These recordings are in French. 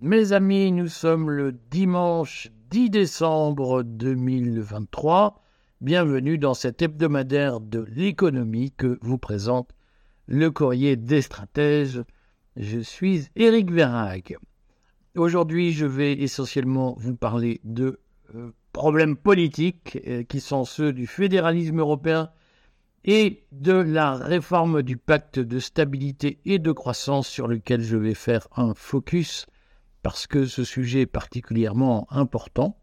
Mes amis, nous sommes le dimanche 10 décembre 2023. Bienvenue dans cet hebdomadaire de l'économie que vous présente le courrier des stratèges. Je suis Éric Verhaeg. Aujourd'hui, je vais essentiellement vous parler de euh, problèmes politiques euh, qui sont ceux du fédéralisme européen et de la réforme du pacte de stabilité et de croissance sur lequel je vais faire un focus parce que ce sujet est particulièrement important.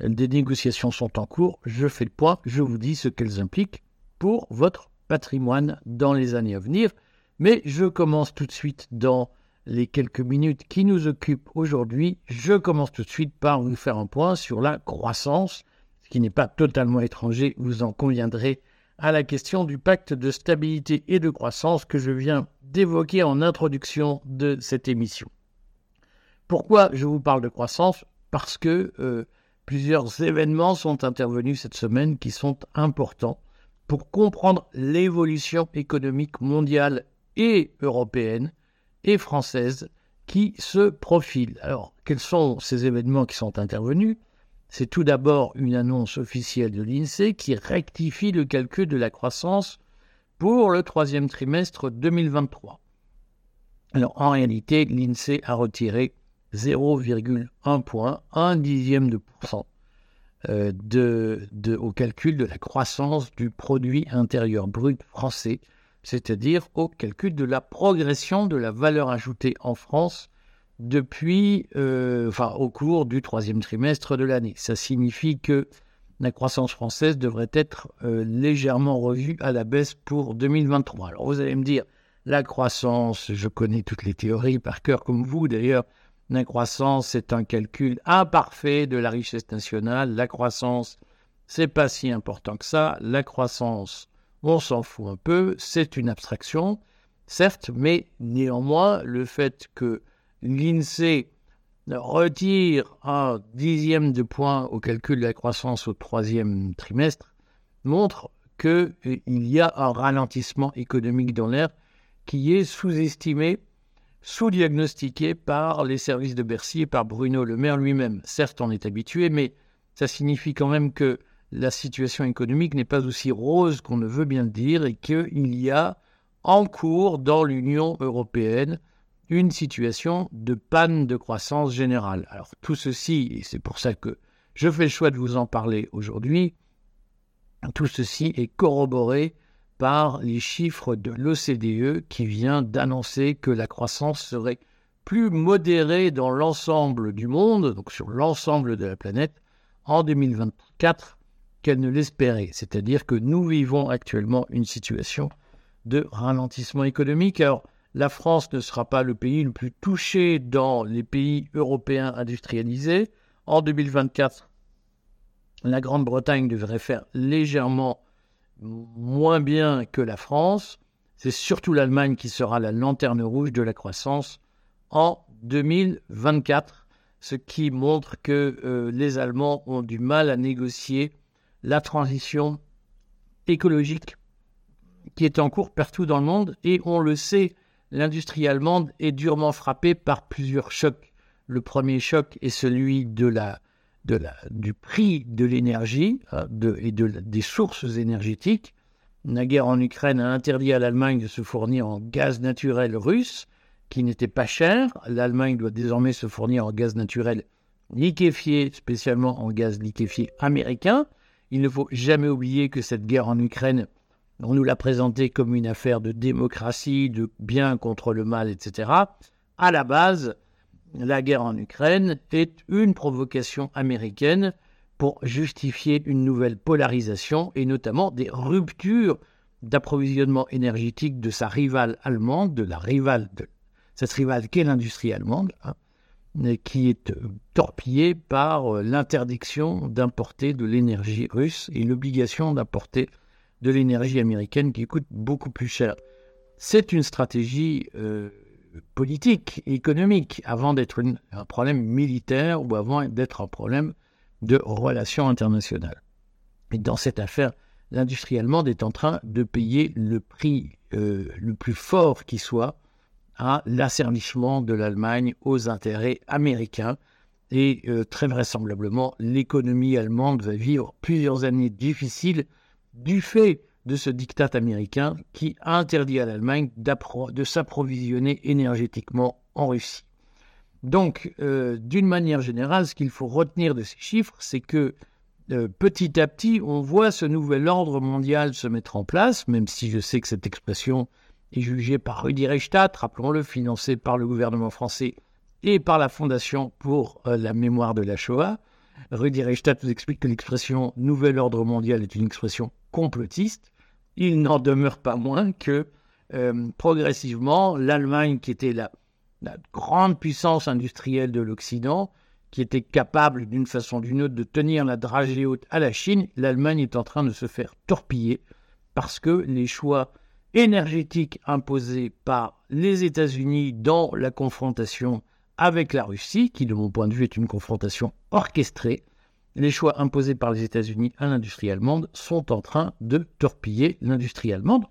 Des négociations sont en cours, je fais le point, je vous dis ce qu'elles impliquent pour votre patrimoine dans les années à venir. Mais je commence tout de suite dans les quelques minutes qui nous occupent aujourd'hui. Je commence tout de suite par vous faire un point sur la croissance, ce qui n'est pas totalement étranger, vous en conviendrez, à la question du pacte de stabilité et de croissance que je viens d'évoquer en introduction de cette émission. Pourquoi je vous parle de croissance? Parce que euh, plusieurs événements sont intervenus cette semaine qui sont importants pour comprendre l'évolution économique mondiale et européenne et française qui se profile. Alors, quels sont ces événements qui sont intervenus? C'est tout d'abord une annonce officielle de l'INSEE qui rectifie le calcul de la croissance pour le troisième trimestre 2023. Alors, en réalité, l'INSEE a retiré 0,1 point, un dixième de pourcent euh, au calcul de la croissance du produit intérieur brut français, c'est-à-dire au calcul de la progression de la valeur ajoutée en France depuis, euh, enfin, au cours du troisième trimestre de l'année. Ça signifie que la croissance française devrait être euh, légèrement revue à la baisse pour 2023. Alors vous allez me dire, la croissance, je connais toutes les théories par cœur comme vous d'ailleurs, la croissance, c'est un calcul imparfait de la richesse nationale. La croissance, c'est pas si important que ça. La croissance, on s'en fout un peu. C'est une abstraction, certes, mais néanmoins, le fait que l'INSEE retire un dixième de point au calcul de la croissance au troisième trimestre montre qu'il y a un ralentissement économique dans l'air qui est sous-estimé sous-diagnostiqué par les services de Bercy et par Bruno Le Maire lui-même. Certes, on est habitué, mais ça signifie quand même que la situation économique n'est pas aussi rose qu'on ne veut bien le dire et qu'il y a en cours dans l'Union européenne une situation de panne de croissance générale. Alors tout ceci, et c'est pour ça que je fais le choix de vous en parler aujourd'hui, tout ceci est corroboré par les chiffres de l'OCDE qui vient d'annoncer que la croissance serait plus modérée dans l'ensemble du monde, donc sur l'ensemble de la planète, en 2024 qu'elle ne l'espérait. C'est-à-dire que nous vivons actuellement une situation de ralentissement économique. Alors, la France ne sera pas le pays le plus touché dans les pays européens industrialisés. En 2024, la Grande-Bretagne devrait faire légèrement moins bien que la France. C'est surtout l'Allemagne qui sera la lanterne rouge de la croissance en 2024, ce qui montre que euh, les Allemands ont du mal à négocier la transition écologique qui est en cours partout dans le monde. Et on le sait, l'industrie allemande est durement frappée par plusieurs chocs. Le premier choc est celui de la du prix de l'énergie euh, et de, des sources énergétiques. La guerre en Ukraine a interdit à l'Allemagne de se fournir en gaz naturel russe, qui n'était pas cher. L'Allemagne doit désormais se fournir en gaz naturel liquéfié, spécialement en gaz liquéfié américain. Il ne faut jamais oublier que cette guerre en Ukraine, on nous l'a présentée comme une affaire de démocratie, de bien contre le mal, etc. À la base, la guerre en Ukraine est une provocation américaine pour justifier une nouvelle polarisation et notamment des ruptures d'approvisionnement énergétique de sa rivale allemande, de la rivale de cette rivale qu'est l'industrie allemande, hein, qui est euh, torpillée par euh, l'interdiction d'importer de l'énergie russe et l'obligation d'importer de l'énergie américaine qui coûte beaucoup plus cher. C'est une stratégie euh, politique, économique, avant d'être un problème militaire ou avant d'être un problème de relations internationales. Et dans cette affaire, l'industrie allemande est en train de payer le prix euh, le plus fort qui soit à l'asservissement de l'Allemagne aux intérêts américains. Et euh, très vraisemblablement, l'économie allemande va vivre plusieurs années difficiles du fait de ce diktat américain qui interdit à l'Allemagne de s'approvisionner énergétiquement en Russie. Donc, euh, d'une manière générale, ce qu'il faut retenir de ces chiffres, c'est que euh, petit à petit, on voit ce nouvel ordre mondial se mettre en place, même si je sais que cette expression est jugée par Rudi Reichstadt, rappelons-le, financé par le gouvernement français et par la Fondation pour euh, la mémoire de la Shoah. Rudi Reichstadt vous explique que l'expression nouvel ordre mondial est une expression complotiste. Il n'en demeure pas moins que euh, progressivement, l'Allemagne, qui était la, grande puissance industrielle de l'Occident, qui était capable d'une façon ou d'une autre de tenir la dragée haute à la Chine, l'Allemagne est en train de se faire torpiller parce que les choix énergétiques imposés par les États-Unis dans la confrontation avec la Russie, qui de mon point de vue est une confrontation orchestrée, les choix imposés par les États-Unis à l'industrie allemande sont en train de torpiller l'industrie allemande.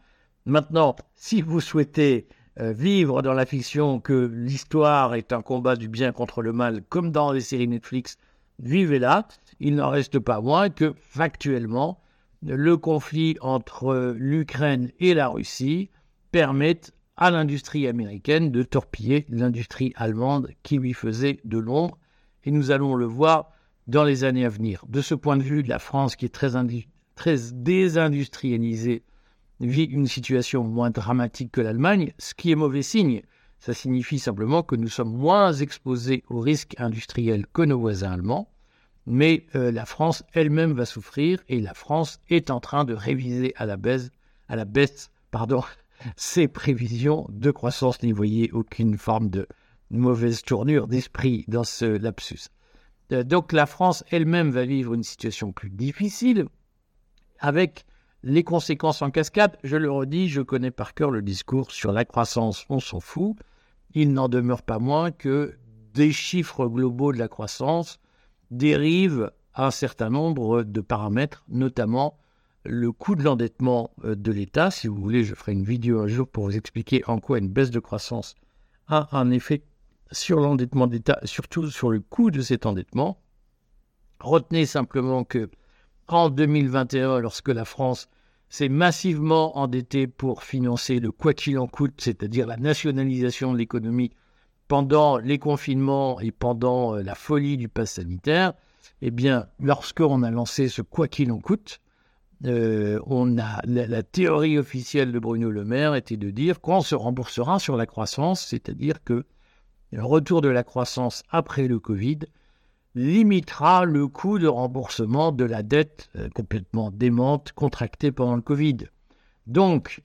Maintenant, si vous souhaitez euh, vivre dans la fiction que l'histoire est un combat du bien contre le mal, comme dans les séries Netflix, vivez là. Il n'en reste pas moins que, factuellement, le conflit entre l'Ukraine et la Russie permet à l'industrie américaine de torpiller l'industrie allemande qui lui faisait de l'ombre. Et nous allons le voir dans les années à venir. De ce point de vue, la France, qui est très, très désindustrialisée, vit une situation moins dramatique que l'Allemagne, ce qui est mauvais signe. Ça signifie simplement que nous sommes moins exposés aux risques industriels que nos voisins allemands, mais euh, la France elle-même va souffrir et la France est en train de réviser à la baisse, ses prévisions de croissance. N'y voyez aucune forme de mauvaise tournure d'esprit dans ce lapsus. Euh, donc la France elle-même va vivre une situation plus difficile avec les conséquences en cascade. Je le redis, je connais par cœur le discours sur la croissance, on s'en fout. Il n'en demeure pas moins que des chiffres globaux de la croissance dérivent un certain nombre de paramètres, notamment le coût de l'endettement euh, de l'État. Si vous voulez, je ferai une vidéo un jour pour vous expliquer en quoi une baisse de croissance a un effet sur l'endettement d'État, surtout sur le coût de cet endettement. Retenez simplement que en 2021, lorsque la France s'est massivement endettée pour financer le quoi qu'il en coûte, c'est-à-dire la nationalisation de l'économie pendant les confinements et pendant euh, la folie du pass sanitaire, eh bien, lorsqu'on a lancé ce quoi qu'il en coûte, euh, on a la, théorie officielle de Bruno Le Maire était de dire qu'on se remboursera sur la croissance, c'est-à-dire que le retour de la croissance après le Covid limitera le coût de remboursement de la dette euh, complètement démente contractée pendant le Covid. Donc,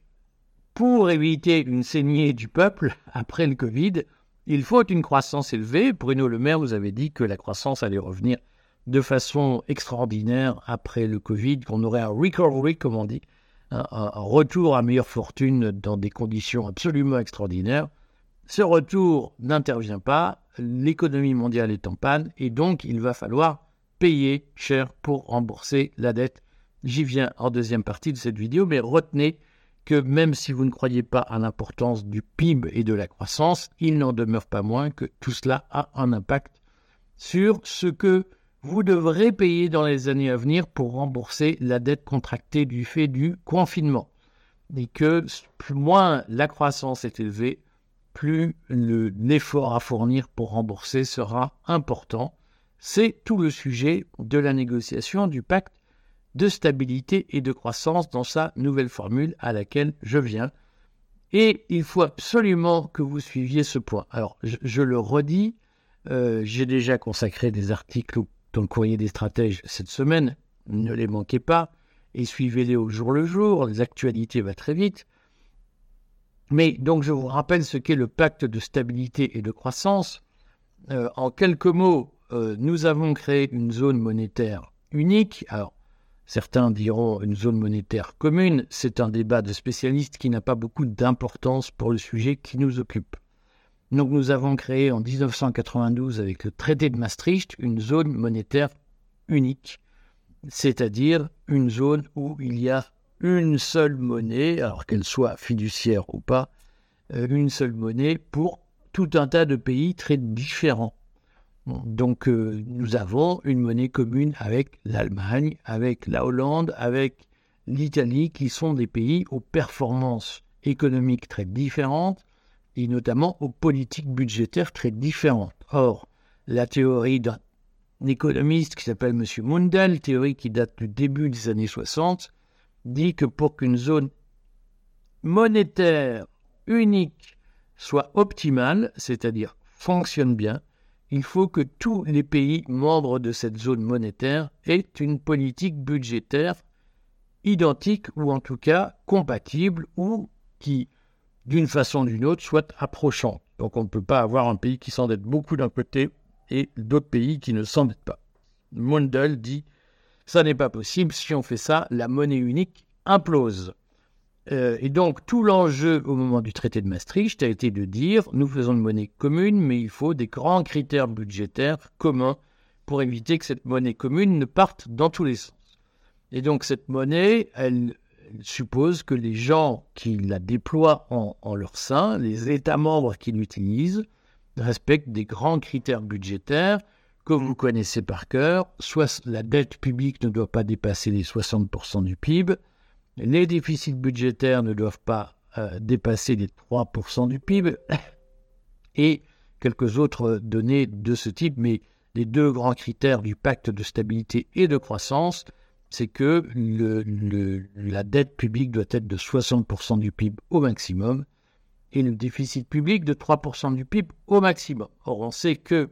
pour éviter une saignée du peuple après le Covid, il faut une croissance élevée. Bruno Le Maire vous avait dit que la croissance allait revenir de façon extraordinaire après le Covid, qu'on aurait un recovery, comme on dit, un retour à meilleure fortune dans des conditions absolument extraordinaires. Ce retour n'intervient pas, l'économie mondiale est en panne et donc il va falloir payer cher pour rembourser la dette. J'y viens en deuxième partie de cette vidéo, mais retenez que même si vous ne croyez pas à l'importance du PIB et de la croissance, il n'en demeure pas moins que tout cela a un impact sur ce que vous devrez payer dans les années à venir pour rembourser la dette contractée du fait du confinement. Et que moins la croissance est élevée, plus l'effort à fournir pour rembourser sera important. C'est tout le sujet de la négociation du pacte de stabilité et de croissance dans sa nouvelle formule à laquelle je viens. Et il faut absolument que vous suiviez ce point. Alors, je, le redis, euh, j'ai déjà consacré des articles dans le courrier des stratèges cette semaine. Ne les manquez pas et suivez-les au jour le jour. Les actualités vont très vite. Mais donc je vous rappelle ce qu'est le pacte de stabilité et de croissance. Euh, en quelques mots, euh, nous avons créé une zone monétaire unique. Alors, certains diront une zone monétaire commune. C'est un débat de spécialistes qui n'a pas beaucoup d'importance pour le sujet qui nous occupe. Donc nous avons créé en 1992 avec le traité de Maastricht une zone monétaire unique, c'est-à-dire une zone où il y a une seule monnaie, alors qu'elle soit fiduciaire ou pas, euh, une seule monnaie pour tout un tas de pays très différents. Donc euh, nous avons une monnaie commune avec l'Allemagne, avec la Hollande, avec l'Italie, qui sont des pays aux performances économiques très différentes et notamment aux politiques budgétaires très différentes. Or, la théorie d'un économiste qui s'appelle M. Mundell, théorie qui date du début des années 60, dit que pour qu'une zone monétaire unique soit optimale, c'est-à-dire fonctionne bien, il faut que tous les pays membres de cette zone monétaire aient une politique budgétaire identique ou en tout cas compatible ou qui, d'une façon ou d'une autre, soit approchante. Donc on ne peut pas avoir un pays qui s'endette beaucoup d'un côté et d'autres pays qui ne s'endettent pas. Mundell dit ça n'est pas possible, si on fait ça, la monnaie unique implose. Euh, et donc tout l'enjeu au moment du traité de Maastricht a été de dire nous faisons une monnaie commune, mais il faut des grands critères budgétaires communs pour éviter que cette monnaie commune ne parte dans tous les sens. Et donc cette monnaie, elle, suppose que les gens qui la déploient en, en leur sein, les États membres qui l'utilisent, respectent des grands critères budgétaires que vous connaissez par cœur, soit la dette publique ne doit pas dépasser les 60% du PIB, les déficits budgétaires ne doivent pas euh, dépasser les 3% du PIB, et quelques autres données de ce type, mais les deux grands critères du pacte de stabilité et de croissance, c'est que la dette publique doit être de 60% du PIB au maximum, et le déficit public de 3% du PIB au maximum. Or, on sait que,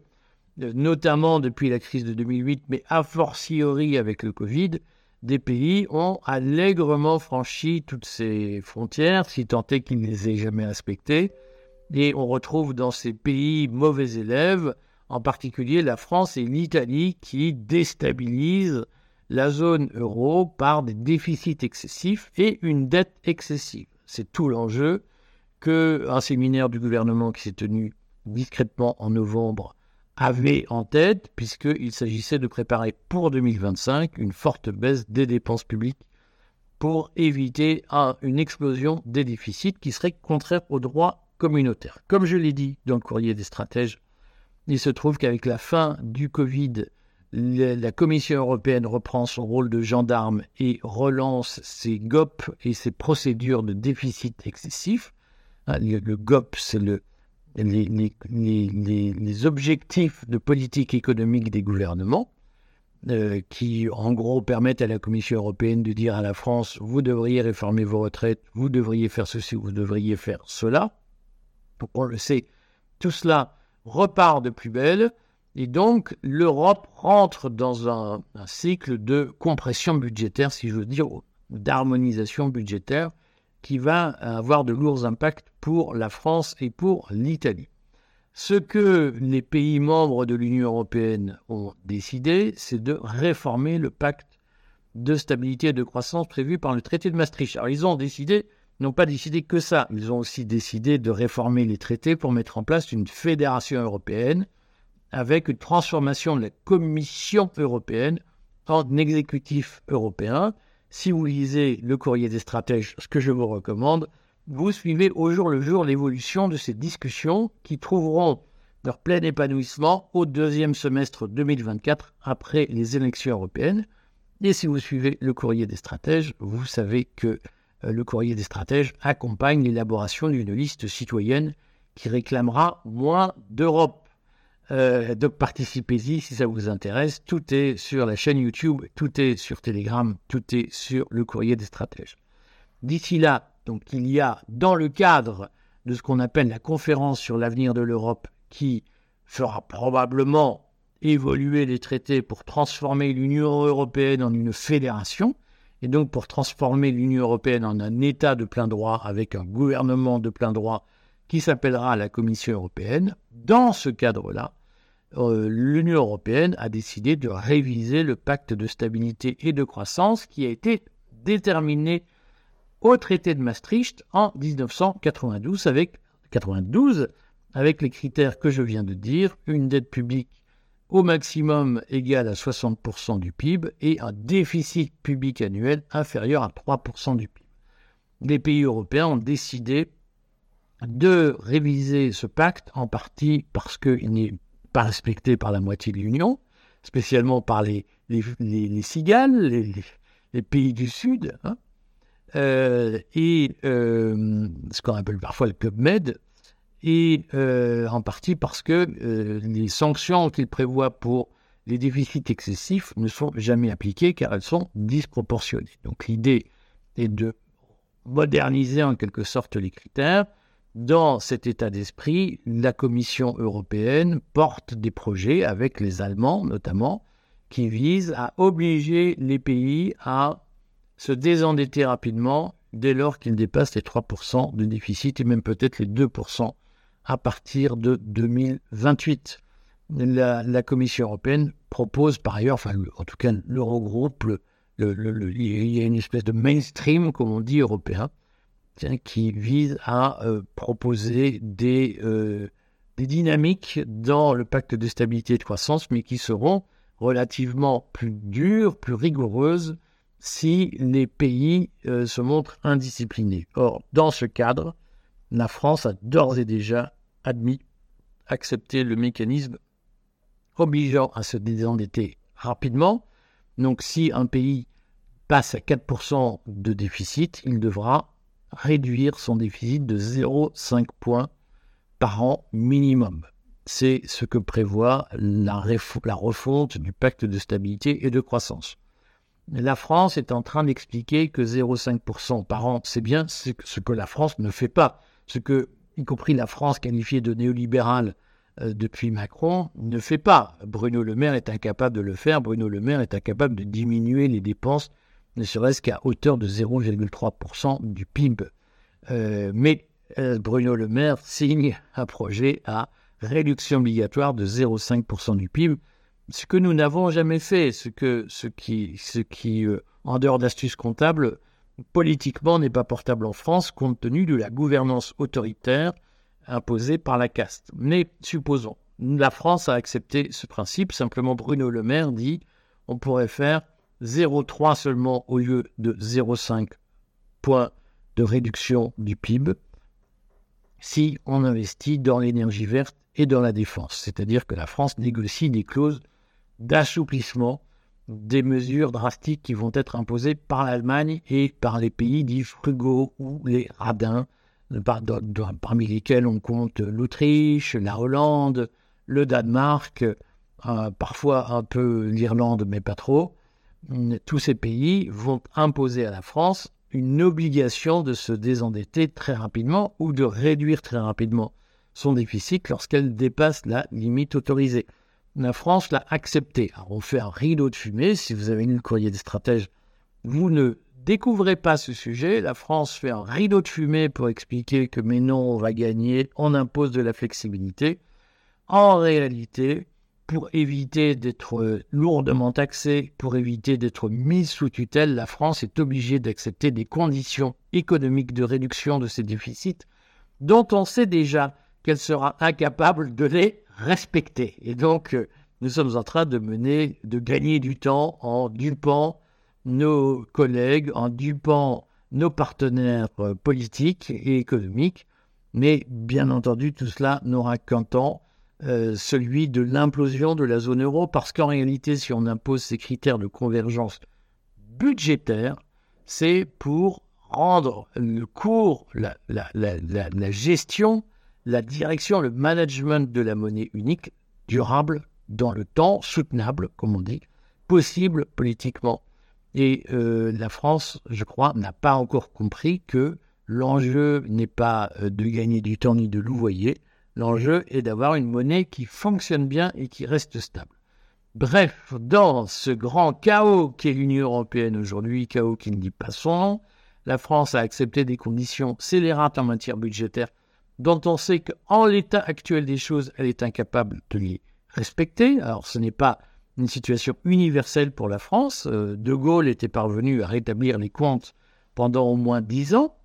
euh, notamment depuis la crise de 2008, mais a fortiori avec le Covid, des pays ont allègrement franchi toutes ces frontières, si tant est qu'ils ne les aient jamais respectées. Et on retrouve dans ces pays mauvais élèves, en particulier la France et l'Italie, qui déstabilisent la zone euro par des déficits excessifs et une dette excessive. C'est tout l'enjeu que un séminaire du gouvernement qui s'est tenu discrètement en novembre avait en tête, puisqu'il s'agissait de préparer pour 2025 une forte baisse des dépenses publiques pour éviter une explosion des déficits qui serait contraire au droit communautaire. Comme je l'ai dit dans le courrier des stratèges, il se trouve qu'avec la fin du Covid, la Commission européenne reprend son rôle de gendarme et relance ses GOP et ses procédures de déficit excessif. Ah, le, GOP, c'est le, les, objectifs de politique économique des gouvernements, euh, qui en gros permettent à la Commission européenne de dire à la France, vous devriez réformer vos retraites, vous devriez faire ceci, vous devriez faire cela. On le sait, tout cela repart de plus belle, et donc l'Europe rentre dans un, un cycle de compression budgétaire, si je veux dire, d'harmonisation budgétaire, qui va avoir de lourds impacts pour la France et pour l'Italie. Ce que les pays membres de l'Union européenne ont décidé, c'est de réformer le pacte de stabilité et de croissance prévu par le traité de Maastricht. Alors ils ont décidé, n'ont pas décidé que ça, ils ont aussi décidé de réformer les traités pour mettre en place une fédération européenne avec une transformation de la Commission européenne en exécutif européen si vous lisez le courrier des stratèges, ce que je vous recommande, vous suivez au jour le jour l'évolution de ces discussions qui trouveront leur plein épanouissement au deuxième semestre 2024 après les élections européennes. Et si vous suivez le courrier des stratèges, vous savez que euh, le courrier des stratèges accompagne l'élaboration d'une liste citoyenne qui réclamera moins d'Europe. Euh, donc participez-y si ça vous intéresse. Tout est sur la chaîne YouTube, tout est sur Telegram, tout est sur le courrier des stratèges. D'ici là, donc il y a dans le cadre de ce qu'on appelle la conférence sur l'avenir de l'Europe qui fera probablement évoluer les traités pour transformer l'Union européenne en une fédération, et donc pour transformer l'Union européenne en un État de plein droit avec un gouvernement de plein droit qui s'appellera la Commission européenne. Dans ce cadre-là, euh, l'Union européenne a décidé de réviser le pacte de stabilité et de croissance qui a été déterminé au traité de Maastricht en 1992 avec, 92, avec les critères que je viens de dire, une dette publique au maximum égale à 60% du PIB et un déficit public annuel inférieur à 3% du PIB. Les pays européens ont décidé de réviser ce pacte, en partie parce qu'il n'est pas respecté par la moitié de l'Union, spécialement par les, les, cigales, les, pays du Sud, hein, euh, et euh, ce qu'on appelle parfois le Club Med, et euh, en partie parce que les sanctions qu'il prévoit pour les déficits excessifs ne sont jamais appliquées car elles sont disproportionnées. Donc l'idée est de moderniser en quelque sorte les critères. Dans cet état d'esprit, la Commission européenne porte des projets avec les Allemands notamment qui visent à obliger les pays à se désendetter rapidement dès lors qu'ils dépassent les 3% de déficit et même peut-être les 2% à partir de 2028. La, Commission européenne propose par ailleurs, enfin en tout cas l'Eurogroupe, il y a une espèce de mainstream, comme on dit, européen, qui vise à euh, proposer des, euh, des dynamiques dans le pacte de stabilité et de croissance, mais qui seront relativement plus dures, plus rigoureuses si les pays euh, se montrent indisciplinés. Or, dans ce cadre, la France a d'ores et déjà admis, accepté le mécanisme obligeant à se désendetter rapidement. Donc si un pays passe à 4% de déficit, il devra réduire son déficit de 0,5 points par an minimum. C'est ce que prévoit la, refonte du pacte de stabilité et de croissance. La France est en train d'expliquer que 0,5% par an, c'est bien ce que la France ne fait pas. Ce que, y compris la France qualifiée de néolibérale euh, depuis Macron, ne fait pas. Bruno Le Maire est incapable de le faire. Bruno Le Maire est incapable de diminuer les dépenses, ne serait-ce qu'à hauteur de 0,3% du PIB. Euh, mais euh, Bruno Le Maire signe un projet à réduction obligatoire de 0,5% du PIB ce que nous n'avons jamais fait, ce, qui euh, en dehors d'astuces comptables, politiquement n'est pas portable en France compte tenu de la gouvernance autoritaire imposée par la caste. Mais supposons, la France a accepté ce principe, simplement Bruno Le Maire dit on pourrait faire 0,3 seulement au lieu de 0,5 points de réduction du PIB si on investit dans l'énergie verte et dans la défense. C'est-à-dire que la France négocie des clauses d'assouplissement des mesures drastiques qui vont être imposées par l'Allemagne et par les pays dits frugaux ou les radins, parmi lesquels on compte l'Autriche, la Hollande, le Danemark, euh, parfois un peu l'Irlande, mais pas trop. Tous ces pays vont imposer à la France une obligation de se désendetter très rapidement ou de réduire très rapidement son déficit lorsqu'elle dépasse la limite autorisée la France l'a accepté. Alors on fait un rideau de fumée. Si vous avez lu le courrier des stratèges, vous ne découvrez pas ce sujet. La France fait un rideau de fumée pour expliquer que mais non, on va gagner, on impose de la flexibilité. En réalité, pour éviter d'être lourdement taxée, pour éviter d'être mise sous tutelle, la France est obligée d'accepter des conditions économiques de réduction de ses déficits dont on sait déjà qu'elle sera incapable de les respecter. Et donc, euh, nous sommes en train de mener, de gagner du temps en dupant nos collègues, en dupant nos partenaires euh, politiques et économiques. Mais bien entendu, tout cela n'aura qu'un temps, euh, celui de l'implosion de la zone euro, parce qu'en réalité, si on impose ces critères de convergence budgétaire, c'est pour rendre le cours, la, la, la, gestion la direction, le management de la monnaie unique durable dans le temps, soutenable, comme on dit, possible politiquement. Et euh, la France, je crois, n'a pas encore compris que l'enjeu n'est pas euh, de gagner du temps ni de louvoyer, l'enjeu est d'avoir une monnaie qui fonctionne bien et qui reste stable. Bref, dans ce grand chaos qu'est l'Union européenne aujourd'hui, chaos qui ne dit pas son nom, la France a accepté des conditions scélérates en matière budgétaire dont on sait qu'en l'état actuel des choses, elle est incapable de les respecter. Alors ce n'est pas une situation universelle pour la France. Euh, de Gaulle était parvenu à rétablir les comptes pendant au moins dix ans,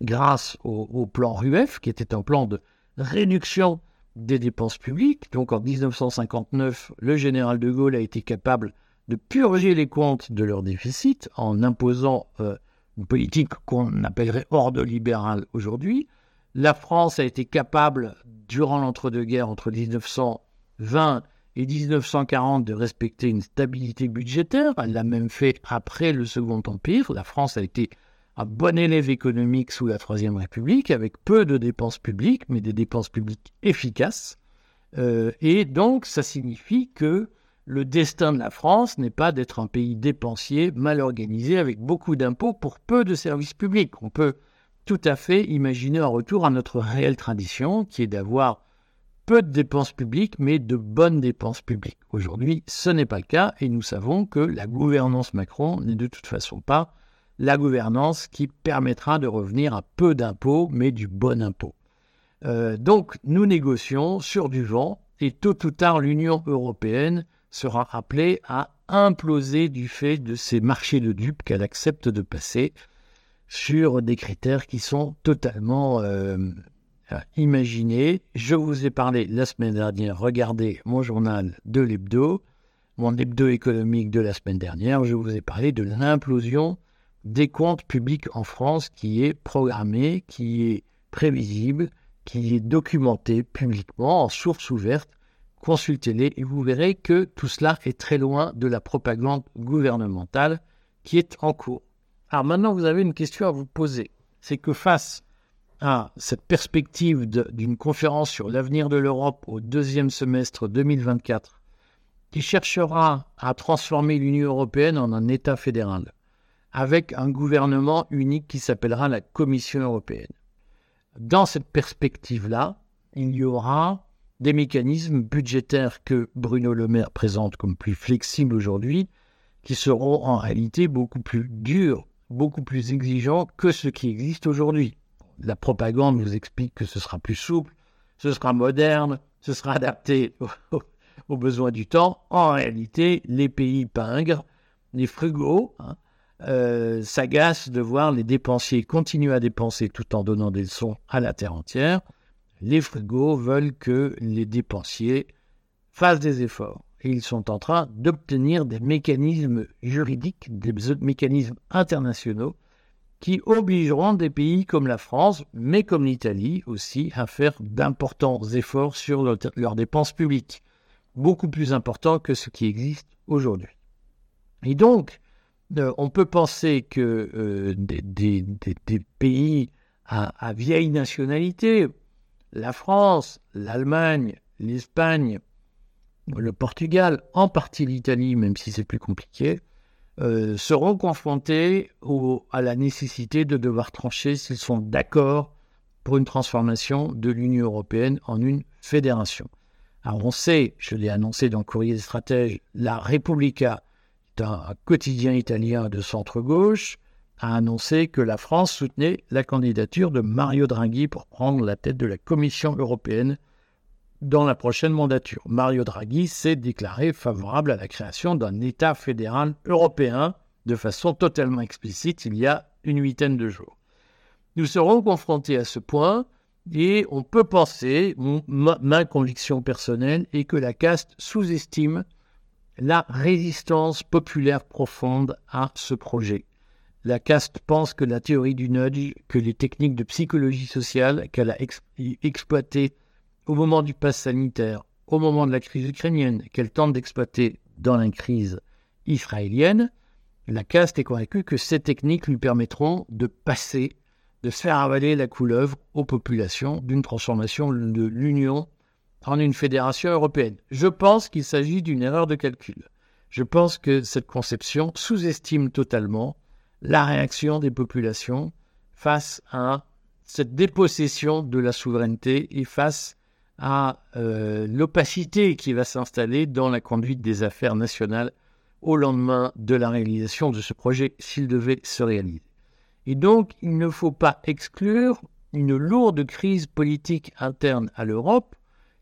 grâce au, plan RUEF, qui était un plan de réduction des dépenses publiques. Donc en 1959, le général de Gaulle a été capable de purger les comptes de leur déficit en imposant euh, une politique qu'on appellerait ordolibérale aujourd'hui. La France a été capable, durant l'entre-deux-guerres entre 1920 et 1940, de respecter une stabilité budgétaire. Elle l'a même fait après le Second Empire. La France a été un bon élève économique sous la Troisième République, avec peu de dépenses publiques, mais des dépenses publiques efficaces. Euh, et donc, ça signifie que le destin de la France n'est pas d'être un pays dépensier, mal organisé, avec beaucoup d'impôts pour peu de services publics. On peut tout à fait imaginer un retour à notre réelle tradition, qui est d'avoir peu de dépenses publiques, mais de bonnes dépenses publiques. Aujourd'hui, ce n'est pas le cas, et nous savons que la gouvernance Macron n'est de toute façon pas la gouvernance qui permettra de revenir à peu d'impôts, mais du bon impôt. Euh, donc, nous négocions sur du vent, et tôt ou tard, l'Union européenne sera appelée à imploser du fait de ces marchés de dupes qu'elle accepte de passer sur des critères qui sont totalement euh, imaginés. Je vous ai parlé la semaine dernière, regardez mon journal de l'hebdo, mon hebdo économique de la semaine dernière, je vous ai parlé de l'implosion des comptes publics en France qui est programmée, qui est prévisible, qui est documenté publiquement en source ouverte consultez-les et vous verrez que tout cela est très loin de la propagande gouvernementale qui est en cours. Alors maintenant, vous avez une question à vous poser. C'est que face à cette perspective d'une conférence sur l'avenir de l'Europe au deuxième semestre 2024, qui cherchera à transformer l'Union européenne en un État fédéral, avec un gouvernement unique qui s'appellera la Commission européenne. Dans cette perspective-là, il y aura des mécanismes budgétaires que Bruno Le Maire présente comme plus flexibles aujourd'hui, qui seront en réalité beaucoup plus durs, beaucoup plus exigeants que ce qui existe aujourd'hui. La propagande nous explique que ce sera plus souple, ce sera moderne, ce sera adapté aux, besoins du temps. En réalité, les pays pingres, les frugaux, hein, euh, s'agacent de voir les dépensiers continuer à dépenser tout en donnant des leçons à la terre entière les frigos veulent que les dépensiers fassent des efforts. Ils sont en train d'obtenir des mécanismes juridiques, des mécanismes internationaux qui obligeront des pays comme la France, mais comme l'Italie aussi, à faire d'importants efforts sur leurs dépenses publiques, beaucoup plus importants que ce qui existe aujourd'hui. Et donc, on peut penser que euh, des, pays à, vieille nationalité, la France, l'Allemagne, l'Espagne, le Portugal, en partie l'Italie, même si c'est plus compliqué, euh, seront confrontés à la nécessité de devoir trancher s'ils sont d'accord pour une transformation de l'Union européenne en une fédération. Alors on sait, je l'ai annoncé dans le courrier des stratèges, la Repubblica un quotidien italien de centre-gauche, a annoncé que la France soutenait la candidature de Mario Draghi pour prendre la tête de la Commission européenne dans la prochaine mandature. Mario Draghi s'est déclaré favorable à la création d'un État fédéral européen de façon totalement explicite il y a une huitaine de jours. Nous serons confrontés à ce point et on peut penser, ma conviction personnelle est que la caste sous-estime la résistance populaire profonde à ce projet. La caste pense que la théorie du nudge, que les techniques de psychologie sociale qu'elle a exploitées au moment du pass sanitaire, au moment de la crise ukrainienne, qu'elle tente d'exploiter dans la crise israélienne, la caste est convaincue que ces techniques lui permettront de passer, de faire avaler la couleuvre aux populations d'une transformation de l'Union en une fédération européenne. Je pense qu'il s'agit d'une erreur de calcul. Je pense que cette conception sous-estime totalement la réaction des populations face à cette dépossession de la souveraineté et face à euh, l'opacité qui va s'installer dans la conduite des affaires nationales au lendemain de la réalisation de ce projet s'il devait se réaliser. Et donc, il ne faut pas exclure une lourde crise politique interne à l'Europe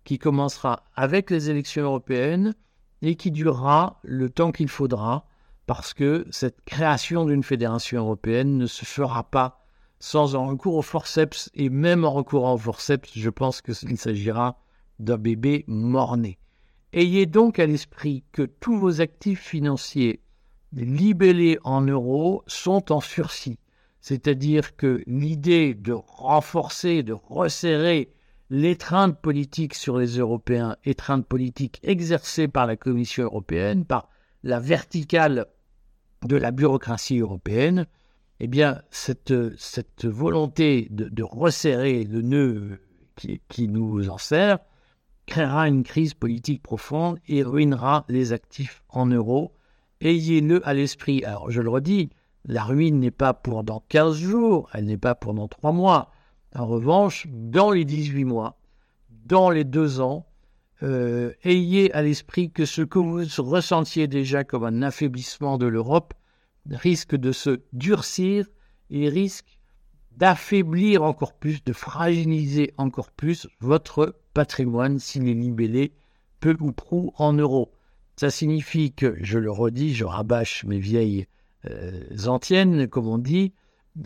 qui commencera avec les élections européennes et qui durera le temps qu'il faudra parce que cette création d'une fédération européenne ne se fera pas sans un recours au forceps. Et même en recourant au forceps, je pense qu'il s'agira d'un bébé mort-né. Ayez donc à l'esprit que tous vos actifs financiers libellés en euros sont en sursis. C'est-à-dire que l'idée de renforcer, de resserrer l'étreinte politique sur les Européens, étreinte politique exercée par la Commission européenne, par la verticale de la bureaucratie européenne, eh bien, cette, volonté de, resserrer le nœud qui, qui nous en sert créera une crise politique profonde et ruinera les actifs en euros. Ayez-le à l'esprit. Alors, je le redis, la ruine n'est pas pour dans 15 jours, elle n'est pas pour dans 3 mois. En revanche, dans les 18 mois, dans les 2 ans, euh, ayez à l'esprit que ce que vous ressentiez déjà comme un affaiblissement de l'Europe risque de se durcir et risque d'affaiblir encore plus, de fragiliser encore plus votre patrimoine s'il est libellé peu ou prou en euros. Ça signifie que, je le redis, je rabâche mes vieilles euh, antiennes, comme on dit,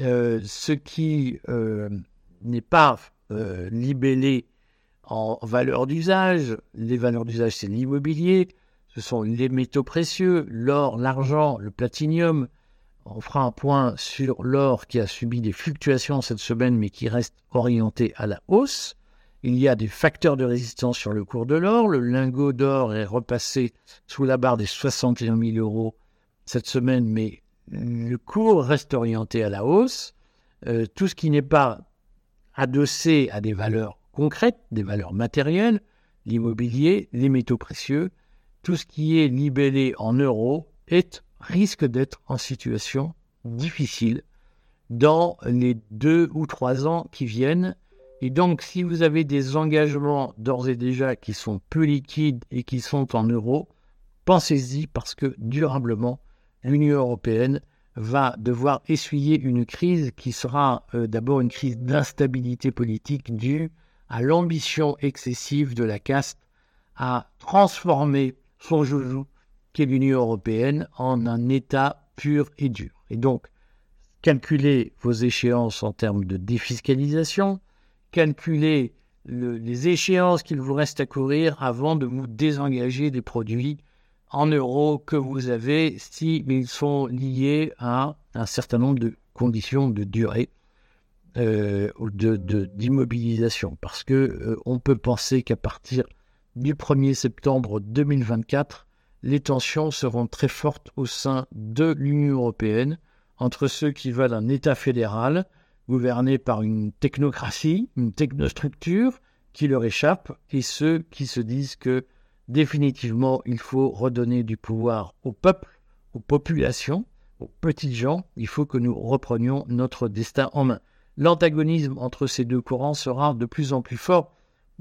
euh, ce qui euh, n'est pas libellé en valeur d'usage, les valeurs d'usage c'est l'immobilier, ce sont les métaux précieux, l'or, l'argent, le platinium, on fera un point sur l'or qui a subi des fluctuations cette semaine mais qui reste orienté à la hausse. Il y a des facteurs de résistance sur le cours de l'or. Le lingot d'or est repassé sous la barre des 61 000 euros cette semaine, mais le cours reste orienté à la hausse. Euh, tout ce qui n'est pas adossé à des valeurs concrètes, des valeurs matérielles, l'immobilier, les métaux précieux, tout ce qui est libellé en euros risque d'être en situation difficile dans les deux ou trois ans qui viennent. Et donc, si vous avez des engagements d'ores et déjà qui sont peu liquides et qui sont en euros, pensez-y parce que durablement, l'Union européenne va devoir essuyer une crise qui sera euh, d'abord une crise d'instabilité politique due à l'ambition excessive de la caste à transformer son joujou qu'est l'Union européenne en un État pur et dur. Et donc, calculez vos échéances en termes de défiscalisation, calculez les échéances qu'il vous reste à courir avant de vous désengager des produits en euros que vous avez s'ils sont liés à un certain nombre de conditions de durée euh, d'immobilisation. De, parce que euh, on peut penser qu'à partir du 1er septembre 2024, les tensions seront très fortes au sein de l'Union européenne entre ceux qui veulent un État fédéral gouverné par une technocratie, une technostructure qui leur échappe, et ceux qui se disent que définitivement il faut redonner du pouvoir au peuple, aux populations, aux petits gens, il faut que nous reprenions notre destin en main. L'antagonisme entre ces deux courants sera de plus en plus fort,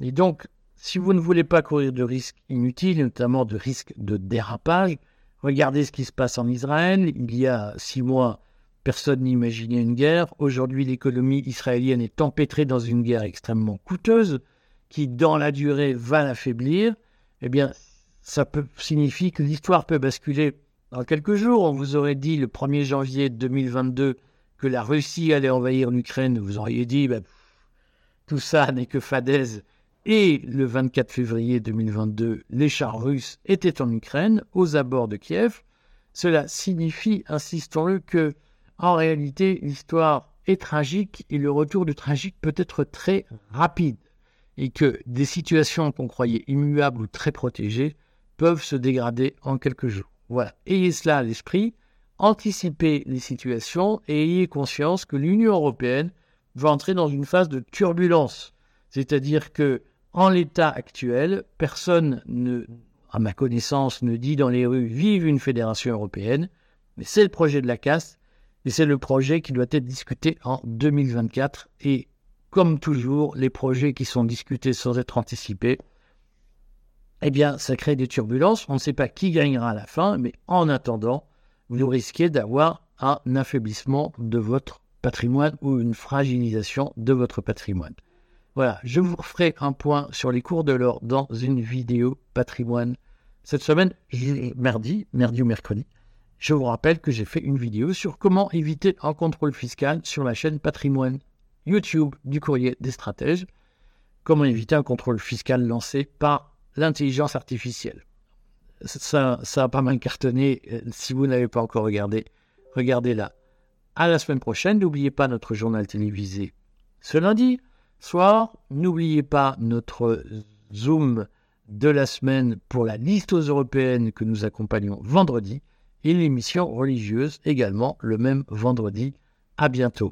et donc si vous ne voulez pas courir de risques inutiles, notamment de risques de dérapage, regardez ce qui se passe en Israël. Il y a six mois, personne n'imaginait une guerre. Aujourd'hui, l'économie israélienne est empêtrée dans une guerre extrêmement coûteuse qui, dans la durée, va l'affaiblir. Eh bien, ça peut, signifie que l'histoire peut basculer dans quelques jours. On vous aurait dit le 1er janvier 2022 que la Russie allait envahir l'Ukraine. Vous auriez dit, ben, tout ça n'est que fadaise et le 24 février 2022, les chars russes étaient en Ukraine, aux abords de Kiev. Cela signifie, insistons-le, que en réalité, l'histoire est tragique et le retour du tragique peut être très rapide et que des situations qu'on croyait immuables ou très protégées peuvent se dégrader en quelques jours. Voilà, ayez cela à l'esprit, anticipez les situations et ayez conscience que l'Union européenne va entrer dans une phase de turbulence. C'est-à-dire que en l'état actuel, personne, ne, à ma connaissance, ne dit dans les rues vive une fédération européenne, mais c'est le projet de la casse et c'est le projet qui doit être discuté en 2024. Et comme toujours, les projets qui sont discutés sans être anticipés, eh bien, ça crée des turbulences. On ne sait pas qui gagnera à la fin, mais en attendant, vous risquez d'avoir un affaiblissement de votre patrimoine ou une fragilisation de votre patrimoine. Voilà, je vous referai un point sur les cours de l'or dans une vidéo patrimoine cette semaine, mardi, mardi ou mercredi. Je vous rappelle que j'ai fait une vidéo sur comment éviter un contrôle fiscal sur la chaîne Patrimoine YouTube du courrier des stratèges. Comment éviter un contrôle fiscal lancé par l'intelligence artificielle. Ça, ça a pas mal cartonné. Euh, si vous n'avez pas encore regardé, regardez-la. À la semaine prochaine. N'oubliez pas notre journal télévisé ce lundi soir. N'oubliez pas notre Zoom de la semaine pour la liste aux européennes que nous accompagnons vendredi et l'émission religieuse également le même vendredi. À bientôt.